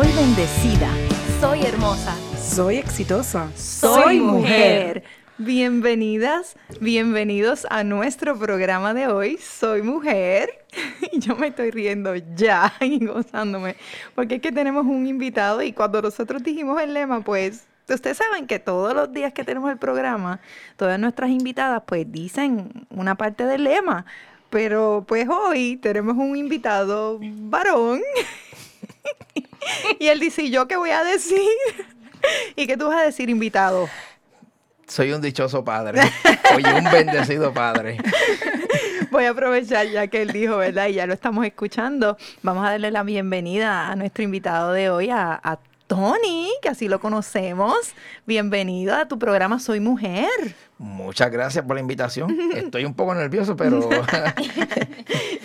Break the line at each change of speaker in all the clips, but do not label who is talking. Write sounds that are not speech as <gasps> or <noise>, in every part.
Soy bendecida.
Soy hermosa.
Soy exitosa.
Soy mujer. Bienvenidas, bienvenidos a nuestro programa de hoy. Soy mujer. Y <laughs> yo me estoy riendo ya <laughs> y gozándome. Porque es que tenemos un invitado y cuando nosotros dijimos el lema, pues ustedes saben que todos los días que tenemos el programa, todas nuestras invitadas pues dicen una parte del lema. Pero pues hoy tenemos un invitado varón <laughs> y él dice, ¿y yo qué voy a decir? ¿Y qué tú vas a decir, invitado?
Soy un dichoso padre. Oye, un bendecido padre.
Voy a aprovechar ya que él dijo, ¿verdad? Y ya lo estamos escuchando. Vamos a darle la bienvenida a nuestro invitado de hoy, a, a Tony, que así lo conocemos. Bienvenido a tu programa Soy Mujer.
Muchas gracias por la invitación. Estoy un poco nervioso, pero... <laughs>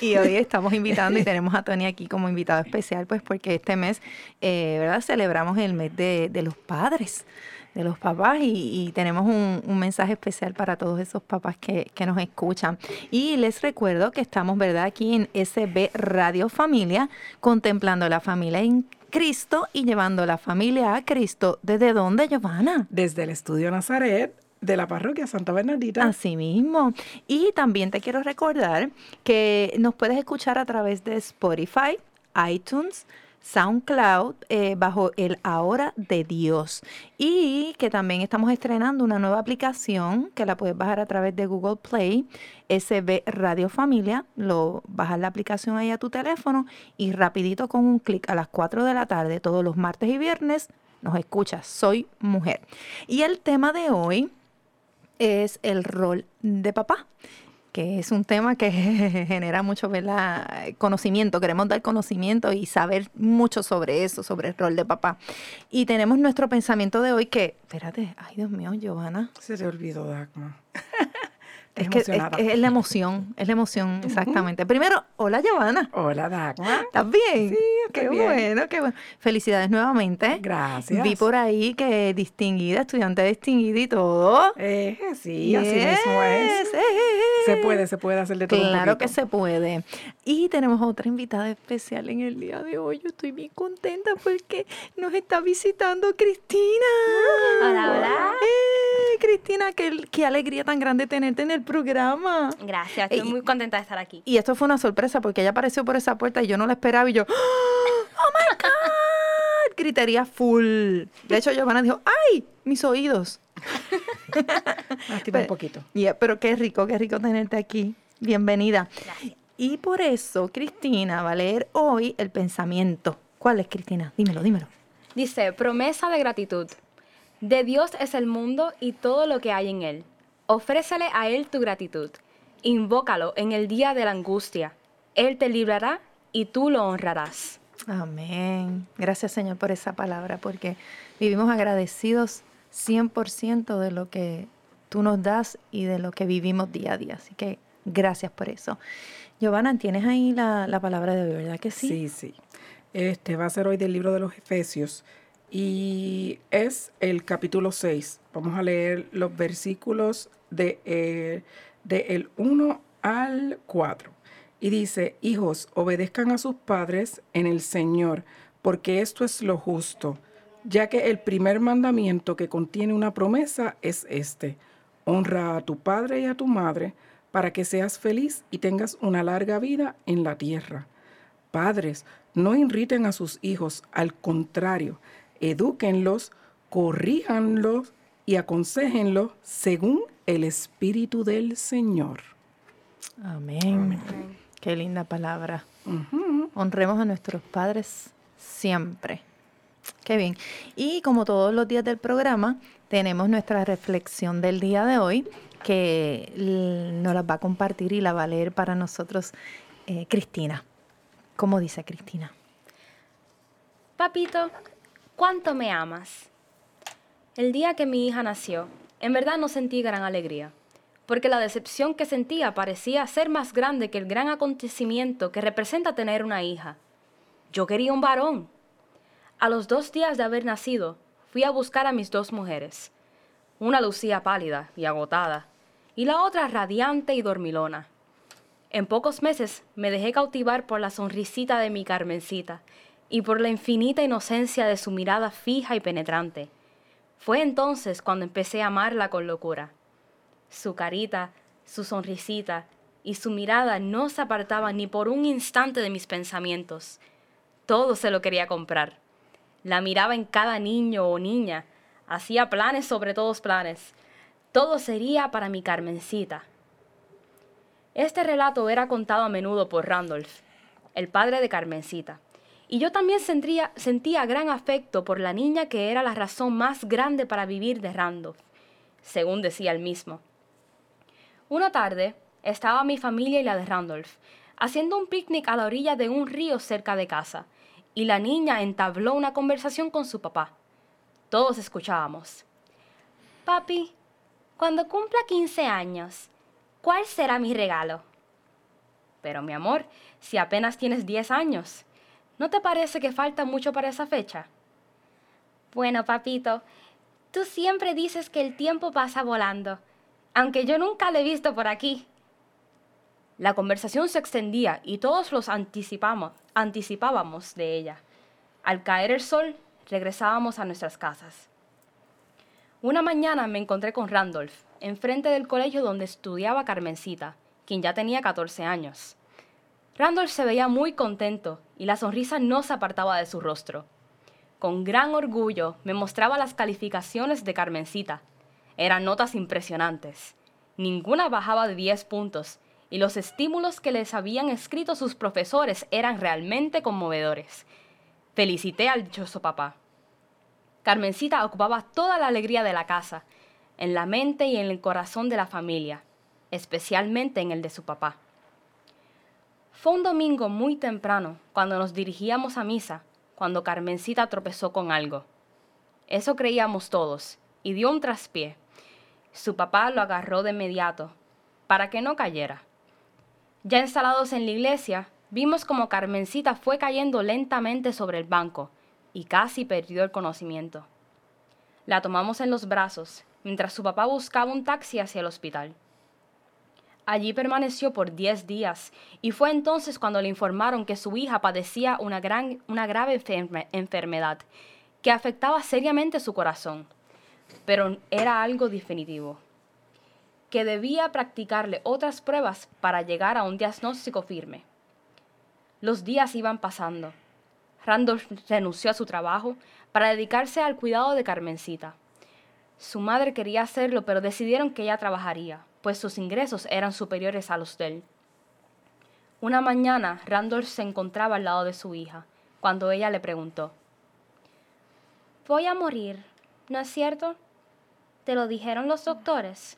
y hoy <laughs> estamos invitando y tenemos a Tony aquí como invitado especial, pues porque este mes, eh, ¿verdad? Celebramos el mes de, los padres de los papás y, tenemos un, mensaje especial para todos esos papás que, que, nos escuchan. Y les recuerdo que estamos, ¿verdad?, aquí en SB Radio Familia, contemplando la familia en Cristo y llevando la familia a Cristo. ¿Desde dónde, Giovanna?
Desde el Estudio Nazaret de la parroquia Santa Bernardita.
Así mismo. Y también te quiero recordar que nos puedes escuchar a través de Spotify, iTunes, SoundCloud eh, bajo el Ahora de Dios. Y que también estamos estrenando una nueva aplicación que la puedes bajar a través de Google Play, SB Radio Familia. Lo bajas la aplicación ahí a tu teléfono y rapidito con un clic a las 4 de la tarde, todos los martes y viernes, nos escuchas. Soy mujer. Y el tema de hoy es el rol de papá que es un tema que <laughs> genera mucho conocimiento, queremos dar conocimiento y saber mucho sobre eso, sobre el rol de papá. Y tenemos nuestro pensamiento de hoy que, espérate, ay Dios mío, Giovanna.
Se te olvidó, Dagmar. <laughs>
Es que es, la emoción, <laughs> es la emoción, exactamente. Primero, hola Giovanna.
Hola Dagmar.
¿Estás bien?
Sí,
qué
bien.
bueno, qué bueno. Felicidades nuevamente.
Gracias.
Vi por ahí que distinguida, estudiante distinguida y todo.
Eh, sí, así mismo es. Se puede, se puede hacer de todo.
Claro que se puede. Y tenemos otra invitada especial en el día de hoy. Yo estoy bien contenta porque nos está visitando Cristina.
Hola, hola.
Eh, Cristina, qué, qué alegría tan grande tenerte en el programa.
Gracias, estoy muy contenta de estar aquí.
Y esto fue una sorpresa porque ella apareció por esa puerta y yo no la esperaba y yo, ¡Oh my God! <laughs> Gritería full. De hecho, Giovanna dijo, ¡ay! Mis oídos. <laughs>
Lástima un poquito.
pero qué rico, qué rico tenerte aquí. Bienvenida.
Gracias.
Y por eso, Cristina va a leer hoy el pensamiento. ¿Cuál es, Cristina? Dímelo, dímelo.
Dice, promesa de gratitud. De Dios es el mundo y todo lo que hay en él. Ofrécele a Él tu gratitud. Invócalo en el día de la angustia. Él te librará y tú lo honrarás.
Amén. Gracias Señor por esa palabra, porque vivimos agradecidos 100% de lo que tú nos das y de lo que vivimos día a día. Así que gracias por eso. Giovanna, ¿tienes ahí la, la palabra de hoy, verdad que sí?
Sí, sí. Este va a ser hoy del libro de los Efesios y es el capítulo 6. Vamos a leer los versículos de, eh, el 1 al 4. Y dice, hijos, obedezcan a sus padres en el Señor, porque esto es lo justo, ya que el primer mandamiento que contiene una promesa es este, honra a tu padre y a tu madre, para que seas feliz y tengas una larga vida en la tierra. Padres, no irriten a sus hijos, al contrario, edúquenlos, corríjanlos y aconsejenlos según el Espíritu del Señor.
Amén. Qué linda palabra. Honremos a nuestros padres siempre. Qué bien. Y como todos los días del programa, tenemos nuestra reflexión del día de hoy que nos la va a compartir y la va a leer para nosotros eh, Cristina. ¿Cómo dice Cristina?
Papito, ¿cuánto me amas? El día que mi hija nació, en verdad no sentí gran alegría, porque la decepción que sentía parecía ser más grande que el gran acontecimiento que representa tener una hija. Yo quería un varón. A los dos días de haber nacido, fui a buscar a mis dos mujeres. Una lucía pálida y agotada, y la otra radiante y dormilona. En pocos meses me dejé cautivar por la sonrisita de mi Carmencita y por la infinita inocencia de su mirada fija y penetrante. Fue entonces cuando empecé a amarla con locura. Su carita, su sonrisita y su mirada no se apartaban ni por un instante de mis pensamientos. Todo se lo quería comprar. La miraba en cada niño o niña, hacía planes sobre todos planes. Todo sería para mi Carmencita. Este relato era contado a menudo por Randolph, el padre de Carmencita, y yo también sentía, sentía gran afecto por la niña que era la razón más grande para vivir de Randolph, según decía él mismo. Una tarde estaba mi familia y la de Randolph haciendo un picnic a la orilla de un río cerca de casa, y la niña entabló una conversación con su papá. Todos escuchábamos. Papi, cuando cumpla 15 años, ¿cuál será mi regalo? Pero mi amor, si apenas tienes 10 años, ¿no te parece que falta mucho para esa fecha? Bueno, papito, tú siempre dices que el tiempo pasa volando, aunque yo nunca lo he visto por aquí. La conversación se extendía y todos los anticipamos, anticipábamos de ella. Al caer el sol, regresábamos a nuestras casas. Una mañana me encontré con Randolph, enfrente del colegio donde estudiaba Carmencita, quien ya tenía 14 años. Randolph se veía muy contento y la sonrisa no se apartaba de su rostro. Con gran orgullo me mostraba las calificaciones de Carmencita. Eran notas impresionantes. Ninguna bajaba de 10 puntos y los estímulos que les habían escrito sus profesores eran realmente conmovedores. Felicité al dichoso papá. Carmencita ocupaba toda la alegría de la casa, en la mente y en el corazón de la familia, especialmente en el de su papá. Fue un domingo muy temprano, cuando nos dirigíamos a misa, cuando Carmencita tropezó con algo. Eso creíamos todos, y dio un traspié. Su papá lo agarró de inmediato, para que no cayera. Ya instalados en la iglesia, vimos como Carmencita fue cayendo lentamente sobre el banco y casi perdió el conocimiento. La tomamos en los brazos mientras su papá buscaba un taxi hacia el hospital. Allí permaneció por 10 días y fue entonces cuando le informaron que su hija padecía una, gran, una grave enferme- enfermedad que afectaba seriamente su corazón, pero era algo definitivo que debía practicarle otras pruebas para llegar a un diagnóstico firme. Los días iban pasando. Randolph renunció a su trabajo para dedicarse al cuidado de Carmencita. Su madre quería hacerlo, pero decidieron que ella trabajaría, pues sus ingresos eran superiores a los de él. Una mañana, Randolph se encontraba al lado de su hija, cuando ella le preguntó, Voy a morir, ¿no es cierto? ¿Te lo dijeron los doctores?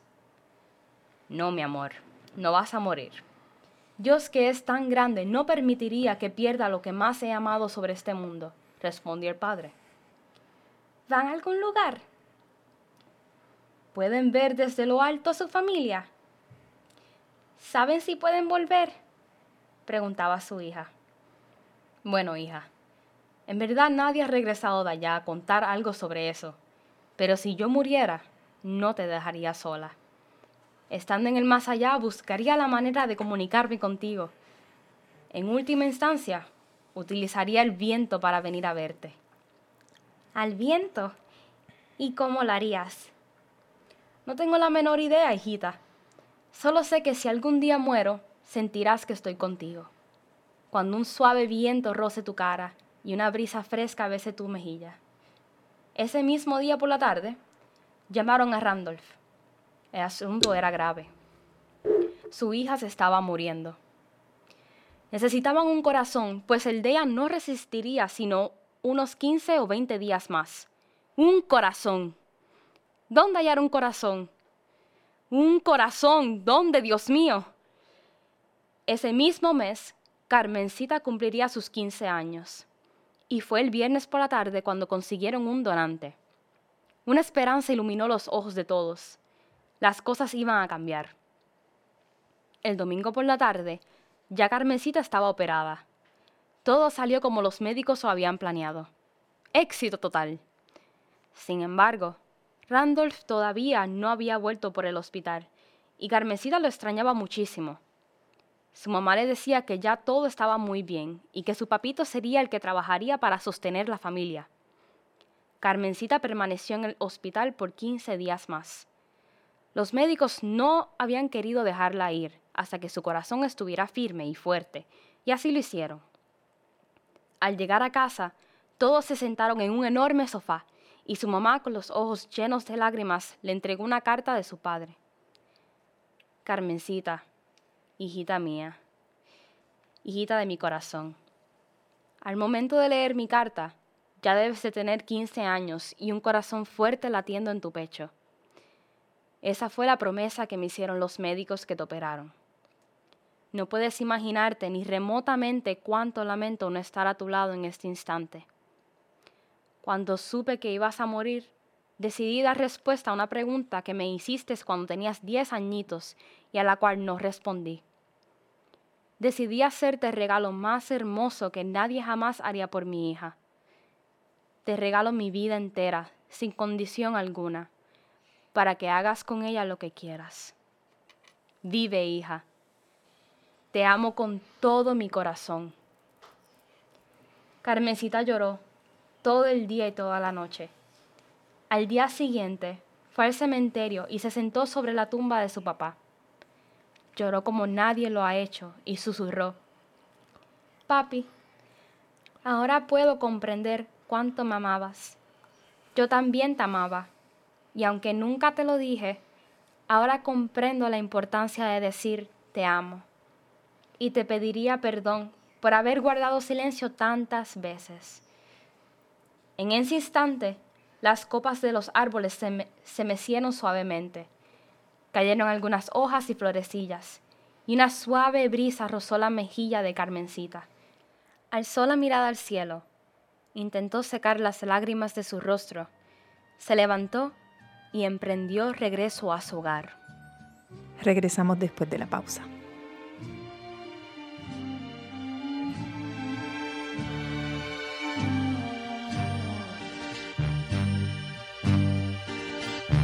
No, mi amor, no vas a morir. Dios que es tan grande no permitiría que pierda lo que más he amado sobre este mundo, respondió el padre. ¿Van a algún lugar? ¿Pueden ver desde lo alto a su familia? ¿Saben si pueden volver? preguntaba su hija. Bueno, hija, en verdad nadie ha regresado de allá a contar algo sobre eso, pero si yo muriera, no te dejaría sola. Estando en el más allá, buscaría la manera de comunicarme contigo. En última instancia, utilizaría el viento para venir a verte. ¿Al viento? ¿Y cómo lo harías? No tengo la menor idea, hijita. Solo sé que si algún día muero, sentirás que estoy contigo. Cuando un suave viento roce tu cara y una brisa fresca bese tu mejilla. Ese mismo día por la tarde, llamaron a Randolph. El asunto era grave. Su hija se estaba muriendo. Necesitaban un corazón, pues el de ella no resistiría sino unos 15 o 20 días más. Un corazón. ¿Dónde hallar un corazón? Un corazón. ¿Dónde, Dios mío? Ese mismo mes, Carmencita cumpliría sus 15 años. Y fue el viernes por la tarde cuando consiguieron un donante. Una esperanza iluminó los ojos de todos. Las cosas iban a cambiar. El domingo por la tarde, ya Carmencita estaba operada. Todo salió como los médicos lo habían planeado. Éxito total. Sin embargo, Randolph todavía no había vuelto por el hospital y Carmencita lo extrañaba muchísimo. Su mamá le decía que ya todo estaba muy bien y que su papito sería el que trabajaría para sostener la familia. Carmencita permaneció en el hospital por 15 días más. Los médicos no habían querido dejarla ir hasta que su corazón estuviera firme y fuerte, y así lo hicieron. Al llegar a casa, todos se sentaron en un enorme sofá, y su mamá, con los ojos llenos de lágrimas, le entregó una carta de su padre. Carmencita, hijita mía, hijita de mi corazón. Al momento de leer mi carta, ya debes de tener 15 años y un corazón fuerte latiendo en tu pecho. Esa fue la promesa que me hicieron los médicos que te operaron. No puedes imaginarte ni remotamente cuánto lamento no estar a tu lado en este instante. Cuando supe que ibas a morir, decidí dar respuesta a una pregunta que me hiciste cuando tenías 10 añitos y a la cual no respondí. Decidí hacerte el regalo más hermoso que nadie jamás haría por mi hija. Te regalo mi vida entera, sin condición alguna para que hagas con ella lo que quieras. Vive, hija. Te amo con todo mi corazón. Carmencita lloró todo el día y toda la noche. Al día siguiente fue al cementerio y se sentó sobre la tumba de su papá. Lloró como nadie lo ha hecho y susurró. Papi, ahora puedo comprender cuánto me amabas. Yo también te amaba y aunque nunca te lo dije, ahora comprendo la importancia de decir te amo. Y te pediría perdón por haber guardado silencio tantas veces. En ese instante, las copas de los árboles se, mecieron suavemente. Cayeron algunas hojas y florecillas, y una suave brisa rozó la mejilla de Carmencita. Alzó la mirada al cielo, intentó secar las lágrimas de su rostro, se levantó y emprendió regreso a su hogar.
Regresamos después de la pausa.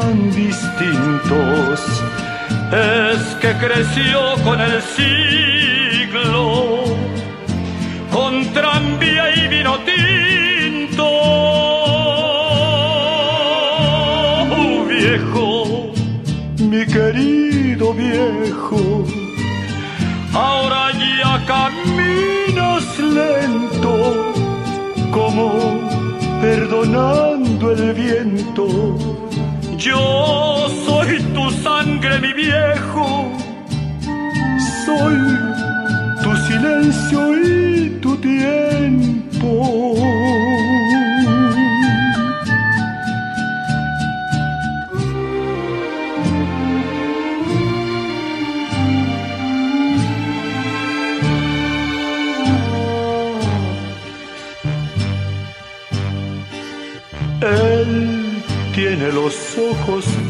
tan distintos. Es que creció con el siglo, con tranvía y vino tinto mi querido viejo, ahora ya caminas lento, como perdonando el viento. Yo soy tu sangre, mi viejo, soy tu silencio y tu tiempo.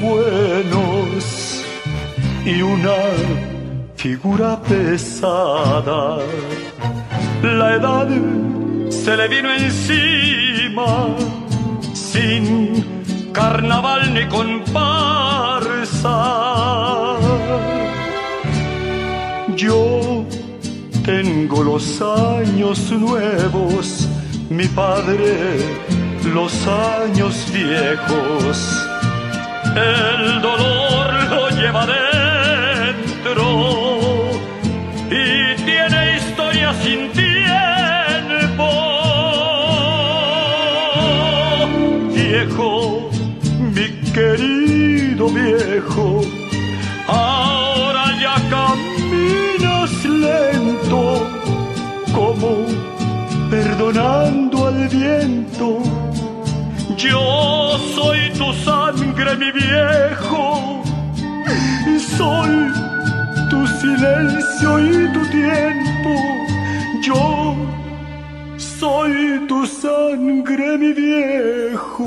Buenos y una figura pesada. La edad se le vino encima sin carnaval ni comparsa. Yo tengo los años nuevos, mi padre los años viejos. El dolor lo lleva dentro y tiene historia sin tiempo. Viejo, mi querido viejo, ahora ya caminas lento, como perdonando al viento. Yo tu sangre, mi viejo, y soy tu silencio y tu tiempo. Yo soy tu sangre, mi viejo.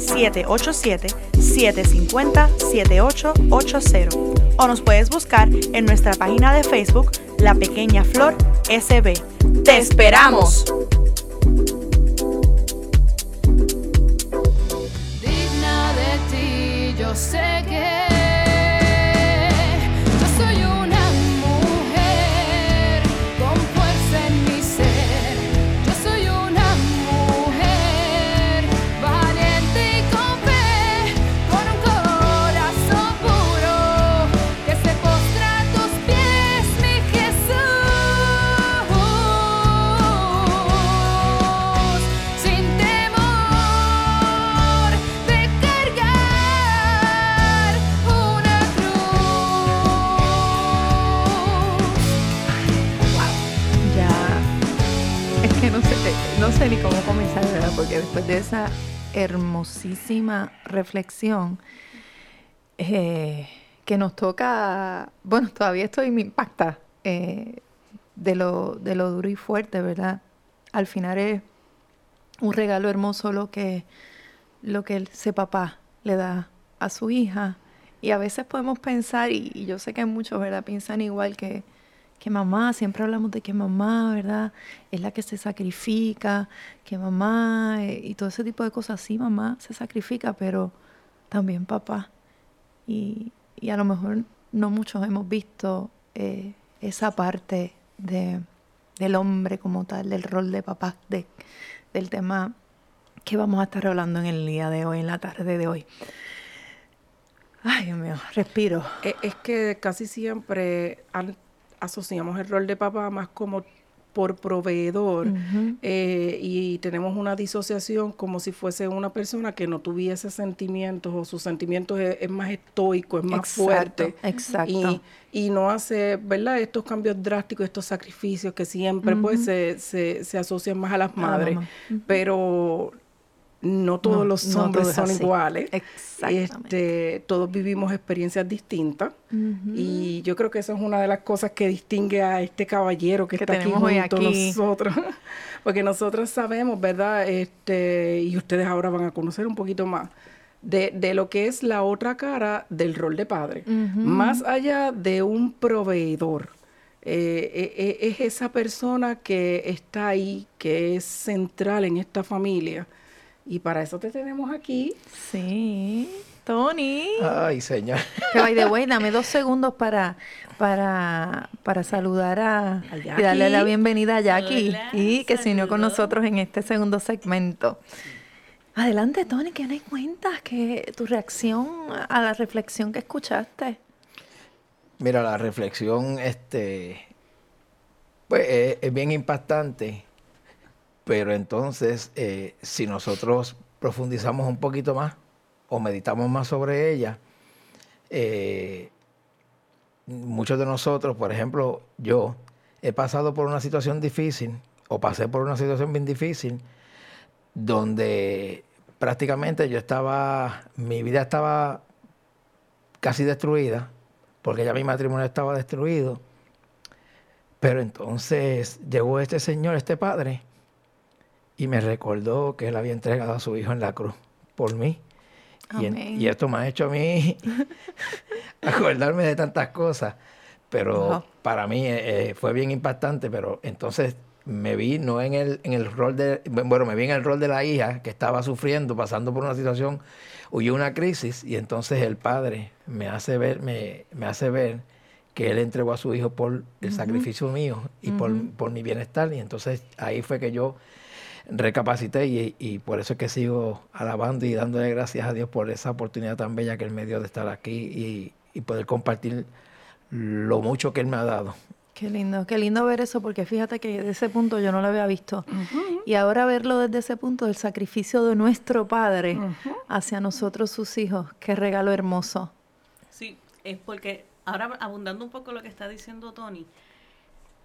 787-750-7880 o nos puedes buscar en nuestra página de Facebook La Pequeña Flor SB.
¡Te esperamos!
digna de ti, yo sé que
Porque después de esa hermosísima reflexión eh, que nos toca, bueno, todavía estoy, me impacta eh, de, lo, de lo duro y fuerte, ¿verdad? Al final es un regalo hermoso lo que, lo que ese papá le da a su hija. Y a veces podemos pensar, y, y yo sé que muchos, ¿verdad? Piensan igual que, que mamá, siempre hablamos de que mamá, ¿verdad? Es la que se sacrifica, que mamá, eh, y todo ese tipo de cosas. Sí, mamá se sacrifica, pero también papá. Y, y a lo mejor no muchos hemos visto eh, esa parte de, del hombre como tal, del rol de papá, de, del tema que vamos a estar hablando en el día de hoy, en la tarde de hoy. Ay, Dios mío, respiro.
E- Es que casi siempre asociamos el rol de papá más como por proveedor eh, y tenemos una disociación como si fuese una persona que no tuviese sentimientos o sus sentimientos es, es más estoico, es más
Exacto,
fuerte.
exacto.
Y, y no hace, ¿verdad? Estos cambios drásticos, estos sacrificios que siempre pues se, se, se asocian más a las
la
madres. Pero no todos
No,
los hombres son
así.
iguales.
Exactamente.
Este, todos vivimos experiencias distintas. Y yo creo que eso es una de las cosas que distingue a este caballero que,
Que
está aquí junto a nosotros. <laughs> Porque nosotros sabemos, ¿verdad? Este, y ustedes ahora van a conocer un poquito más de, de lo que es la otra cara del rol de padre. Más allá de un proveedor. eh, eh, eh, es esa persona que está ahí, que es central en esta familia. Y para eso te tenemos aquí.
Sí, Tony.
Ay, señor.
Que by the way, <laughs> dame dos segundos para, para, para saludar a
A
y darle la bienvenida a Jackie y que se unió con nosotros en este segundo segmento. Adelante, Tony, ¿qué me cuentas? Que tu reacción a la reflexión que escuchaste.
Mira, la reflexión, este, Pues es bien impactante, pero entonces eh, si nosotros profundizamos un poquito más o meditamos más sobre ella, eh, muchos de nosotros, por ejemplo, yo he pasado por una situación difícil o pasé por una situación bien difícil donde prácticamente yo estaba, mi vida estaba casi destruida, porque ya mi matrimonio estaba destruido. Pero entonces llegó este señor, este padre, y me recordó que él había entregado a su hijo en la cruz por mí. Y, en-
Amén.
y esto me ha hecho a mí <laughs> acordarme de tantas cosas. Pero
Wow.
para mí eh, eh, fue bien impactante, pero entonces me vi no en el, en el rol de, bueno, me vi en el rol de la hija que estaba sufriendo, pasando por una situación, huyó una crisis, y entonces el padre me hace ver, me, me hace ver que él entregó a su hijo por el sacrificio mío y por, por mi bienestar. Y entonces ahí fue que yo recapacité y, y por eso es que sigo alabando y dándole gracias a Dios por esa oportunidad tan bella que Él me dio de estar aquí y, y poder compartir lo mucho que Él me ha dado.
Qué lindo, qué lindo ver eso, porque fíjate que desde ese punto yo no lo había visto. Y ahora verlo desde ese punto, del sacrificio de nuestro Padre hacia nosotros, sus hijos, qué regalo hermoso.
Sí, es porque ahora abundando un poco lo que está diciendo Tony,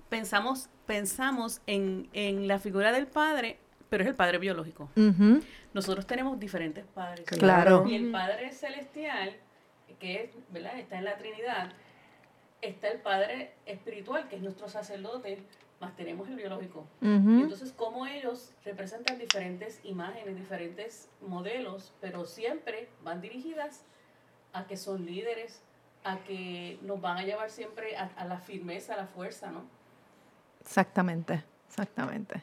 pensamos, pensamos en, en la figura del padre, pero es el padre biológico. Nosotros tenemos diferentes padres.
Claro.
Y el Padre Celestial, que es, ¿verdad? está en la Trinidad, está el Padre Espiritual, que es nuestro sacerdote, más tenemos el biológico. Entonces, cómo ellos representan diferentes imágenes, diferentes modelos, pero siempre van dirigidas a que son líderes, a que nos van a llevar siempre a, a la firmeza, a la fuerza, ¿no?
Exactamente, exactamente.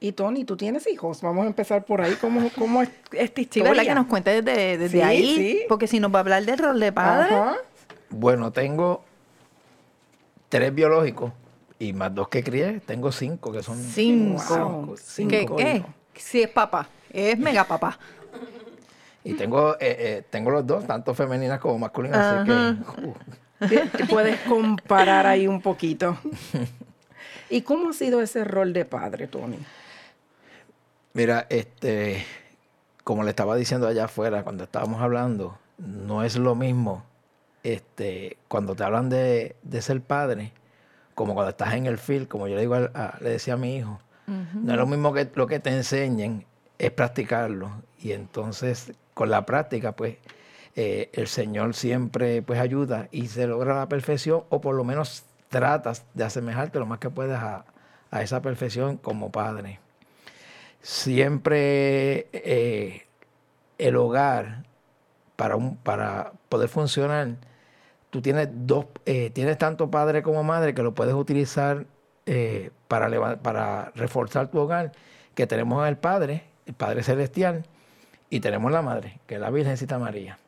Y Tony, ¿tú tienes hijos? Vamos a empezar por ahí. ¿Cómo, cómo es esta
Sí,
historia?
¿verdad? Que nos cuente desde, desde
Sí,
ahí,
sí.
porque si nos va a hablar del rol de padre,
Ajá.
Bueno, tengo tres biológicos y más dos que crié. Tengo cinco que son
Cinco.
Wow,
¿qué,
cinco
qué?
hijos.
Si es papá, es mega papá.
Y tengo, eh, eh, tengo los dos, tanto femeninas como masculinas. Así que, uh,
puedes comparar ahí un poquito. ¿Y cómo ha sido ese rol de padre, Tony?
Mira, este, como le estaba diciendo allá afuera cuando estábamos hablando, no es lo mismo este, cuando te hablan de, de ser padre, como cuando estás en el field, como yo le digo a- le decía a mi hijo. No es lo mismo que lo que te enseñen, es practicarlo. Y entonces, con la práctica, pues, eh, el Señor siempre pues ayuda y se logra la perfección, o por lo menos tratas de asemejarte lo más que puedas a, a esa perfección como padre siempre eh, el hogar, para, un, para poder funcionar, tú tienes dos, eh, tienes tanto padre como madre que lo puedes utilizar eh, para, para reforzar tu hogar, que tenemos al Padre, el Padre Celestial, y tenemos la Madre, que es la Virgencita María.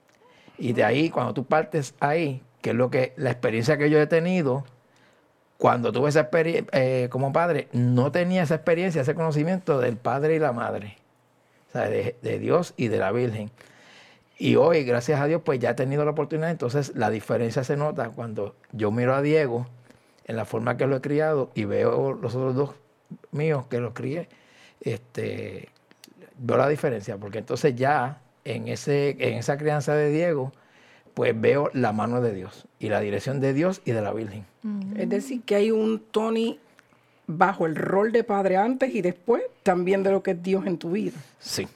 Y de ahí, cuando tú partes ahí, que es lo que la experiencia que yo he tenido, cuando tuve esa experiencia como padre, no tenía esa experiencia, ese conocimiento del padre y la madre, o sea, de, de Dios y de la Virgen. Y hoy, gracias a Dios, pues ya he tenido la oportunidad, entonces la diferencia se nota cuando yo miro a Diego en la forma que lo he criado y veo los otros dos míos que los crié, este, veo la diferencia, porque entonces ya en, ese, en esa crianza de Diego, pues veo la mano de Dios y la dirección de Dios y de la Virgen.
Es decir, que hay un Tony bajo el rol de padre antes y después también de lo que es Dios en tu vida.
Sí.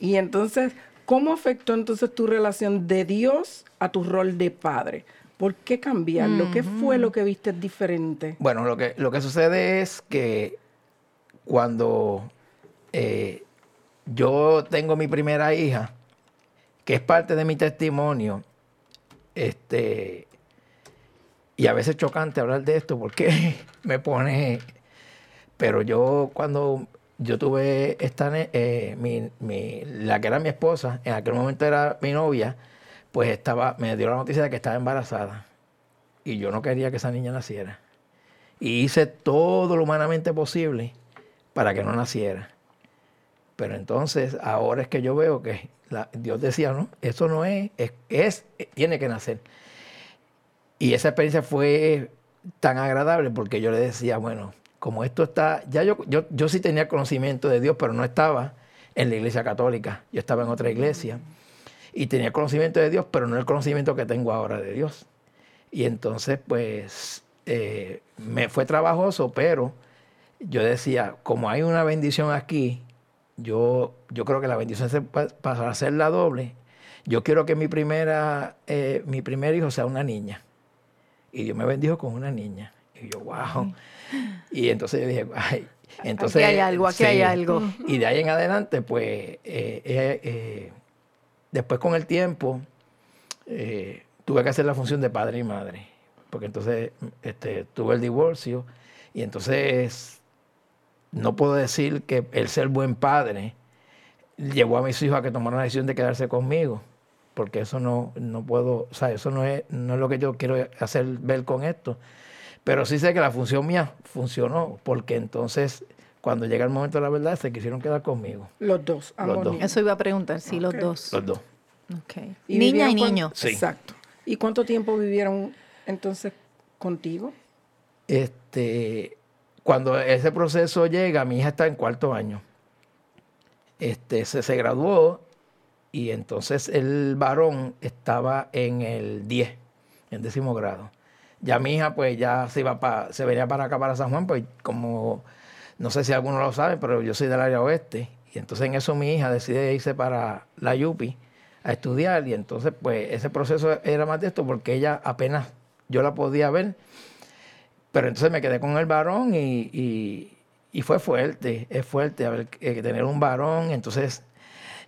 Y entonces, ¿cómo afectó entonces tu relación de Dios a tu rol de padre? ¿Por qué cambiarlo? ¿Qué fue lo que viste diferente?
Bueno, lo que, lo que sucede es que cuando eh, yo tengo mi primera hija, que es parte de mi testimonio, este, y a veces chocante hablar de esto porque <laughs> me pone, pero yo cuando yo tuve esta, eh, mi- la que era mi esposa, en aquel momento era mi novia, pues estaba, me dio la noticia de que estaba embarazada y yo no quería que esa niña naciera. Y hice todo lo humanamente posible para que no naciera. Pero entonces, ahora es que yo veo que Dios decía, no, eso no es, es, es- tiene que nacer. Y esa experiencia fue tan agradable porque yo le decía, bueno, como esto está, ya yo, yo, yo sí tenía conocimiento de Dios, pero no estaba en la iglesia católica, yo estaba en otra iglesia y tenía conocimiento de Dios, pero no el conocimiento que tengo ahora de Dios. Y entonces, pues, eh, me fue trabajoso, pero yo decía, como hay una bendición aquí, yo, yo creo que la bendición se, pa- para hacerla doble, yo quiero que mi primera, eh, mi primer hijo sea una niña. Y Dios me bendijo con una niña. Y yo, wow. Y entonces yo dije, ay. Entonces,
hay algo, aquí hay algo.
Y de ahí en adelante, pues, eh, eh, eh, después con el tiempo, tuve que hacer la función de padre y madre. Porque entonces este, tuve el divorcio y entonces no puedo decir que el ser buen padre llevó a mis hijos a que tomaran la decisión de quedarse conmigo. Porque eso no, no puedo, o sea, eso no es, no es lo que yo quiero hacer ver con esto. Pero sí sé que la función mía funcionó, porque entonces cuando llega el momento de la verdad se quisieron quedar conmigo,
Los dos, ambos
dos.
Eso iba a preguntar, sí, los dos.
los dos.
Ok.
¿Y
Niña y niño.
Sí.
Exacto. ¿Y cuánto tiempo vivieron entonces contigo?
Este, cuando ese proceso llega, mi hija está en cuarto año. Este, se, se graduó y entonces el varón estaba en el 10, en décimo grado. Ya mi hija pues ya se iba pa- se venía para acá, para San Juan, pues como, no sé si alguno lo sabe, pero yo soy del área oeste. Y entonces en eso mi hija decide irse para la Yupi a estudiar y entonces pues ese proceso era más de esto porque ella apenas yo la podía ver pero entonces me quedé con el varón y, y- y fue fuerte, es fuerte haber, eh, tener un varón. Entonces,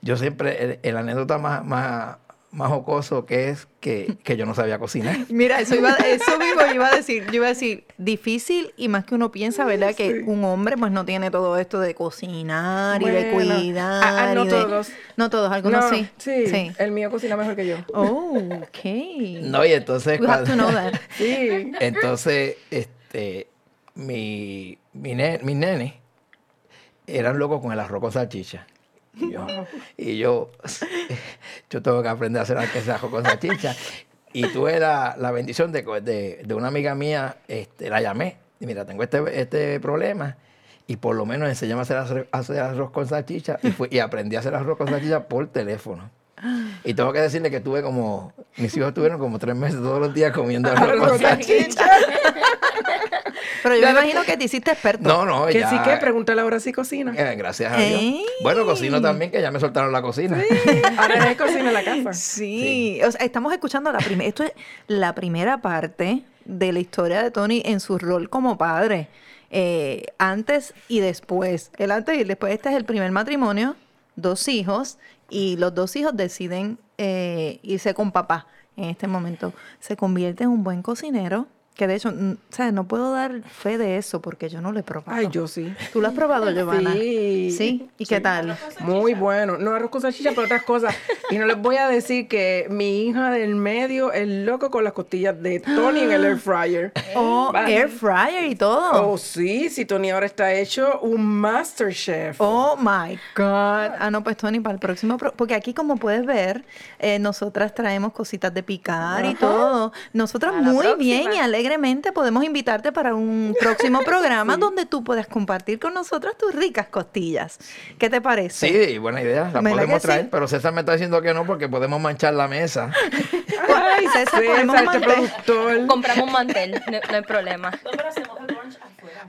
yo siempre, el, el anécdota más, más, más jocoso que es que, que yo no sabía cocinar. <laughs>
Mira, eso iba, eso mismo iba a decir, yo iba a decir, difícil y más que uno piensa, ¿verdad? Que un hombre pues no tiene todo esto de cocinar y de cuidar.
ah, ah, no
y de-
todos.
No todos, algunos
No,
sí.
sí. El mío cocina mejor que yo.
Oh, ok.
No, y entonces,
We have to
cuando-
know that.
Sí. <laughs>
entonces este, mi, mi, ne- mis nenes eran locos con el arroz con salchicha. Y yo, <laughs> y yo, <laughs> yo tengo que aprender a hacer ese arroz con salchicha. Y tuve la, la bendición de, de, de una amiga mía, este, la llamé. Y mira, tengo este, este problema. Y por lo menos enseñame a hacer, arroz- hacer arroz con salchicha. Y, fui- y aprendí a hacer arroz con salchicha por teléfono. Y tengo que decirle que tuve como, mis hijos tuvieron como tres meses todos los días comiendo arroz
Arroz con
salchicha. <laughs>
Pero yo me imagino que te hiciste experto.
No, no,
Que
ya.
sí que, pregúntale ahora si cocina.
eh, gracias a Dios.
Ey.
Bueno, cocino también, que ya me soltaron la cocina.
Ahora es cocina en la casa.
Sí, o sea, estamos escuchando la primera, esto es la primera parte de la historia de Tony en su rol como padre, eh, antes y después, el antes y el después, este es el primer matrimonio, dos hijos, y los dos hijos deciden eh, irse con papá en este momento. Se convierte en un buen cocinero, que de hecho, mm, ¿sabes? no puedo dar fe de eso porque yo no lo he probado.
Ay, yo sí.
¿Tú lo has probado, Giovanna?
Sí.
¿Sí? ¿Y qué tal?
Muy bueno. No arroz con salchicha, pero otras cosas. Y no les voy a decir que mi hija del medio es loco con las costillas de Tony en el air fryer. <gasps>
Oh, air fryer y todo.
Oh, sí, si Tony ahora está hecho un master chef.
Oh my God. Ah, no, pues Tony, para el próximo. pro- porque aquí, como puedes ver, eh, nosotras traemos cositas de picar y todo. Nosotras muy bien y alegremente podemos invitarte para un <laughs> próximo programa donde tú puedas compartir con nosotras tus ricas costillas. ¿Qué te parece?
Sí, buena idea, la
¿Verdad
podemos traer,
sí?
pero César me está diciendo que no porque podemos manchar la mesa. <laughs>
Ay,
César,
César, este
mantel.
productor.
Compramos un mantel, no, no hay problema.
No, pero hacemos el brunch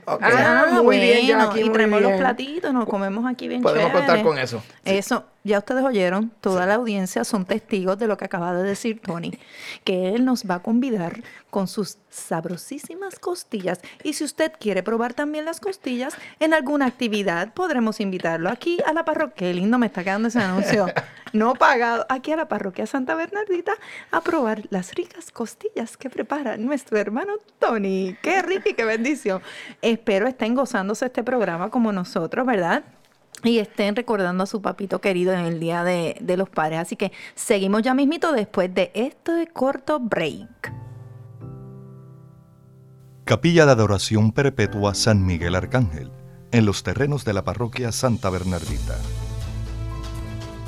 Ok.
Ah, muy bien, Jackie,
y
muy
traemos los platitos, nos comemos aquí bien
Podemos contar con eso.
Eso, ya ustedes oyeron, toda la audiencia son testigos de lo que acaba de decir Tony, que él nos va a convidar con sus sabrosísimas costillas. Y si usted quiere probar también las costillas en alguna actividad, podremos invitarlo aquí a la parroquia. Qué lindo me está quedando ese anuncio. <laughs> No pagado, aquí a la parroquia Santa Bernardita a probar las ricas costillas que prepara nuestro hermano Tony. Qué rica y qué bendición. Espero estén gozándose este programa como nosotros, ¿verdad? y estén recordando a su papito querido en el Día de, de los Padres. Así que seguimos ya mismito después de este corto break.
Capilla de Adoración Perpetua San Miguel Arcángel, en los terrenos de la parroquia Santa Bernardita.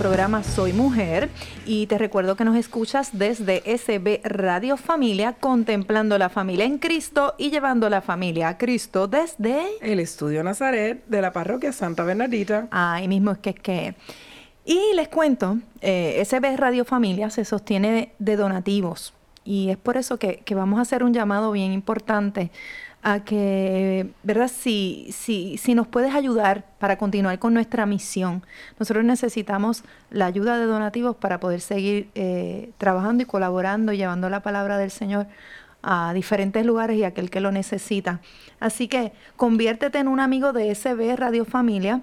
Programa Soy Mujer y te recuerdo que nos escuchas desde SB Radio Familia, contemplando la familia en Cristo y llevando la familia a Cristo desde...
El Estudio Nazaret de la Parroquia Santa Bernardita.
Ahí mismo es que es que... Y les cuento, eh, SB Radio Familia se sostiene de, de donativos y es por eso que, que vamos a hacer un llamado bien importante a que, ¿verdad? Si, si, si nos puedes ayudar para continuar con nuestra misión, nosotros necesitamos la ayuda de donativos para poder seguir eh, trabajando y colaborando, llevando la palabra del Señor a diferentes lugares y a aquel que lo necesita. Así que conviértete en un amigo de SB Radio Familia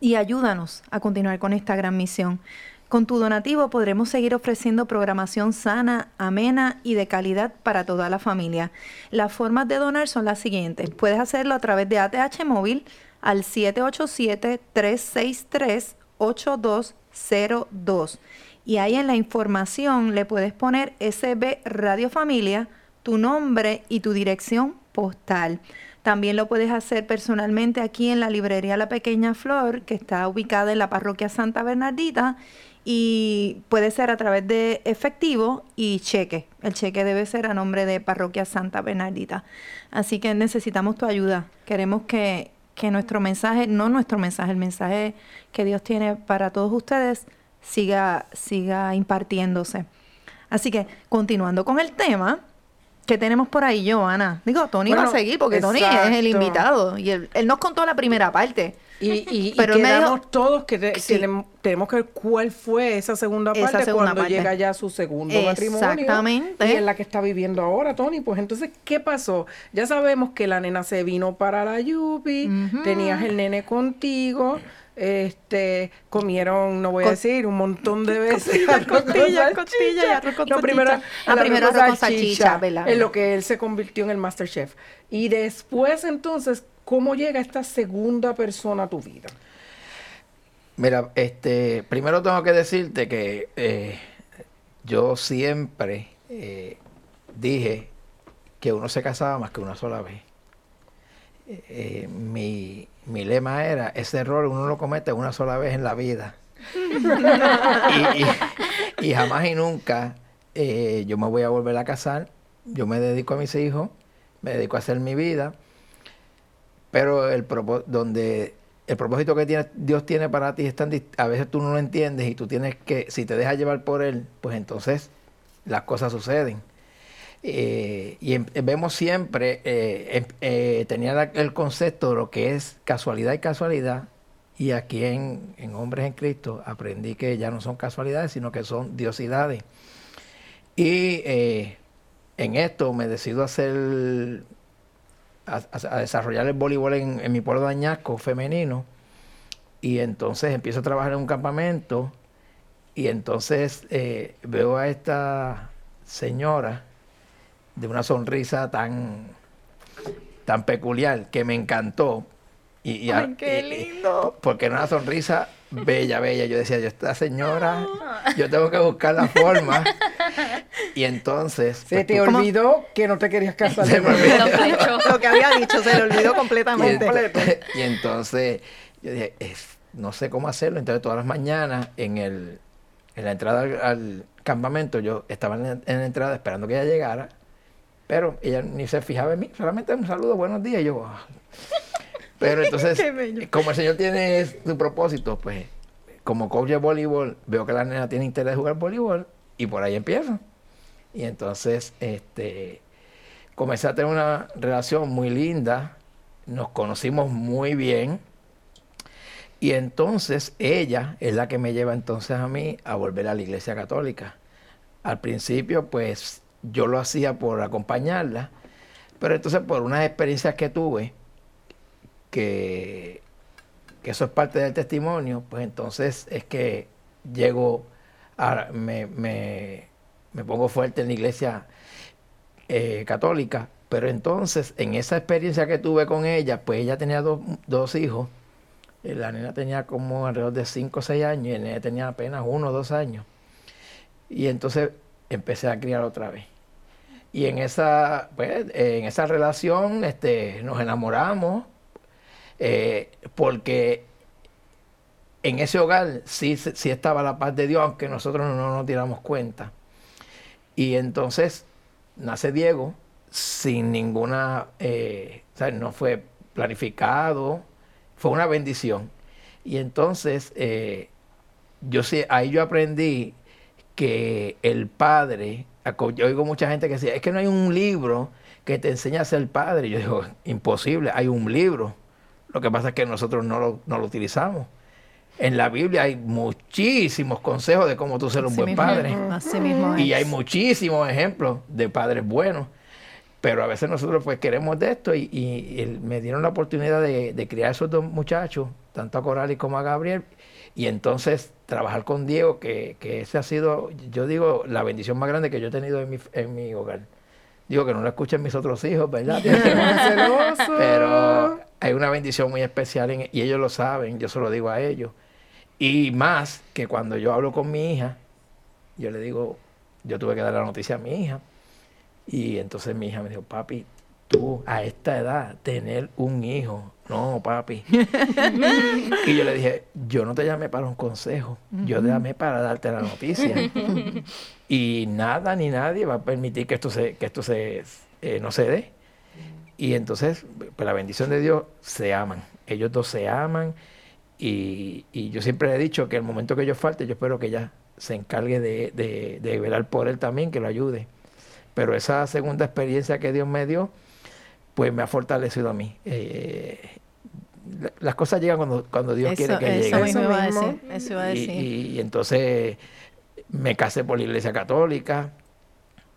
y ayúdanos a continuar con esta gran misión. Con tu donativo podremos seguir ofreciendo programación sana, amena y de calidad para toda la familia. Las formas de donar son las siguientes. Puedes hacerlo a través de ATH Móvil al 787-363-8202. Y ahí en la información le puedes poner SB Radio Familia, tu nombre y tu dirección postal. También lo puedes hacer personalmente aquí en la librería La Pequeña Flor, que está ubicada en la parroquia Santa Bernardita. Y puede ser a través de efectivo y cheque. El cheque debe ser a nombre de Parroquia Santa Bernardita. Así que necesitamos tu ayuda. Queremos que, que nuestro mensaje, no nuestro mensaje, el mensaje que Dios tiene para todos ustedes siga, siga impartiéndose. Así que continuando con el tema, ¿qué tenemos por ahí, Joana? Digo, Tony va a
Bueno,
seguir porque Tony es el invitado y él, él nos contó la primera parte.
Y, y, y
Pero me
quedamos todos que te-
Sí.
tenemos, tenemos que ver cuál fue esa segunda
Esa
parte
segunda
cuando
parte.
llega ya su segundo matrimonio.
Exactamente.
Y en la que está viviendo ahora, Tony. Pues entonces, ¿qué pasó? Ya sabemos que la nena se vino para la Yupi, tenías el nene contigo. Este, comieron, no voy a decir, un montón de veces.
Costilla,
arroz con
costilla,
salchicha.
costilla y arroz con
No, primero,
Ah, primero arroz con salchicha, ¿verdad?
En lo que él se convirtió en el Masterchef. Y después, entonces, ¿cómo llega esta segunda persona a tu vida?
Mira, este, primero tengo que decirte que eh, yo siempre eh, dije que uno se casaba más que una sola vez. Eh, mi, mi lema era, ese error uno lo comete una sola vez en la vida. <laughs> y, y- y jamás y nunca eh, yo me voy a volver a casar, yo me dedico a mis hijos, me dedico a hacer mi vida, pero el donde el propósito que Dios tiene para ti es tan a veces tú no lo entiendes y tú tienes que, si te dejas llevar por él, pues entonces las cosas suceden. Eh, y em- vemos siempre, eh, em- eh, tenía el concepto de lo que es casualidad y casualidad, y aquí en, en Hombres en Cristo aprendí que ya no son casualidades, sino que son diosidades. Y en esto me decido hacer a, desarrollar el voleibol en, en mi pueblo de Añasco femenino. Y entonces empiezo a trabajar en un campamento. Y entonces eh, veo a esta señora de una sonrisa tan, tan peculiar que me encantó. Y, y a-
Ay, qué
y-
lindo.
porque era una sonrisa bella, bella. Yo decía, yo esta señora, yo tengo que buscar la forma. Y entonces...
Se
pues,
te
tú-
olvidó que no te querías casar.
Se me olvidó.
Lo que había dicho se le olvidó completamente.
ent- y entonces yo dije, "Es- no sé cómo hacerlo. Entonces todas las mañanas en, el, en la entrada al, al campamento yo estaba en la, en la entrada esperando que ella llegara, pero ella ni se fijaba en mí, solamente un saludo, buenos días. y yo, "Ah". Pero <laughs> entonces, como el Señor tiene su propósito, pues como coach de voleibol, veo que la nena tiene interés de jugar voleibol y por ahí empiezo. Y entonces, este, comencé a tener una relación muy linda, nos conocimos muy bien. Y entonces ella es la que me lleva entonces a mí a volver a la iglesia católica. Al principio, pues yo lo hacía por acompañarla, pero entonces por unas experiencias que tuve, que, eso es parte del testimonio, pues entonces es que llego a, me, pongo fuerte en la iglesia eh, católica, pero entonces en esa experiencia que tuve con ella, pues ella tenía dos, dos hijos, eh, la nena tenía como alrededor de 5 o 6 años y el nene tenía apenas uno o dos años. Y entonces empecé a criar otra vez. Y en esa, pues, en esa relación este, nos enamoramos eh, porque en ese hogar sí, sí estaba la paz de Dios, aunque nosotros no nos diéramos cuenta. Y entonces nace Diego sin ninguna, eh, o sea, no fue planificado, fue una bendición. Y entonces eh, yo sí, ahí yo aprendí que el padre, yo oigo mucha gente que decía, es que no hay un libro que te enseñe a ser padre. Yo digo, imposible, hay un libro. Lo que pasa es que nosotros no lo, no lo utilizamos. En la Biblia hay muchísimos consejos de cómo tú ser un
Así
buen
mismo
padre.
es, así mismo
Y hay muchísimos ejemplos de padres buenos. Pero a veces nosotros pues queremos de esto y, y me dieron la oportunidad de, de criar a esos dos muchachos, tanto a Coralis como a Gabriel, y entonces trabajar con Diego, que, que ese ha sido, yo digo, la bendición más grande que yo he tenido en mi, en mi hogar. Digo que no lo escuchen mis otros hijos, ¿verdad? <laughs> Pero hay una bendición muy especial en, y ellos lo saben, yo se lo digo a ellos. Y más que cuando yo hablo con mi hija, yo le digo, yo tuve que dar la noticia a mi hija. Y entonces mi hija me dijo, papi, tú a esta edad tener un hijo, no, papi. <laughs> y yo le dije, yo no te llamé para un consejo, yo te llamé para darte la noticia. y nada ni nadie va a permitir que esto se, que esto se, eh, no se dé. Y entonces, pues la bendición de Dios, se aman. Ellos dos se aman. Y, y yo siempre he dicho que el momento que yo falte, yo espero que ella se encargue de, de, de velar por él también, que lo ayude. Pero esa segunda experiencia que Dios me dio, pues me ha fortalecido a mí. Eh, la- las cosas llegan cuando, cuando Dios quiere
Eso,
que
eso
lleguen.
mismo iba a
Eso
decir.
mismo.
Eso iba a
Y,
decir.
y- y entonces me casé por la iglesia católica.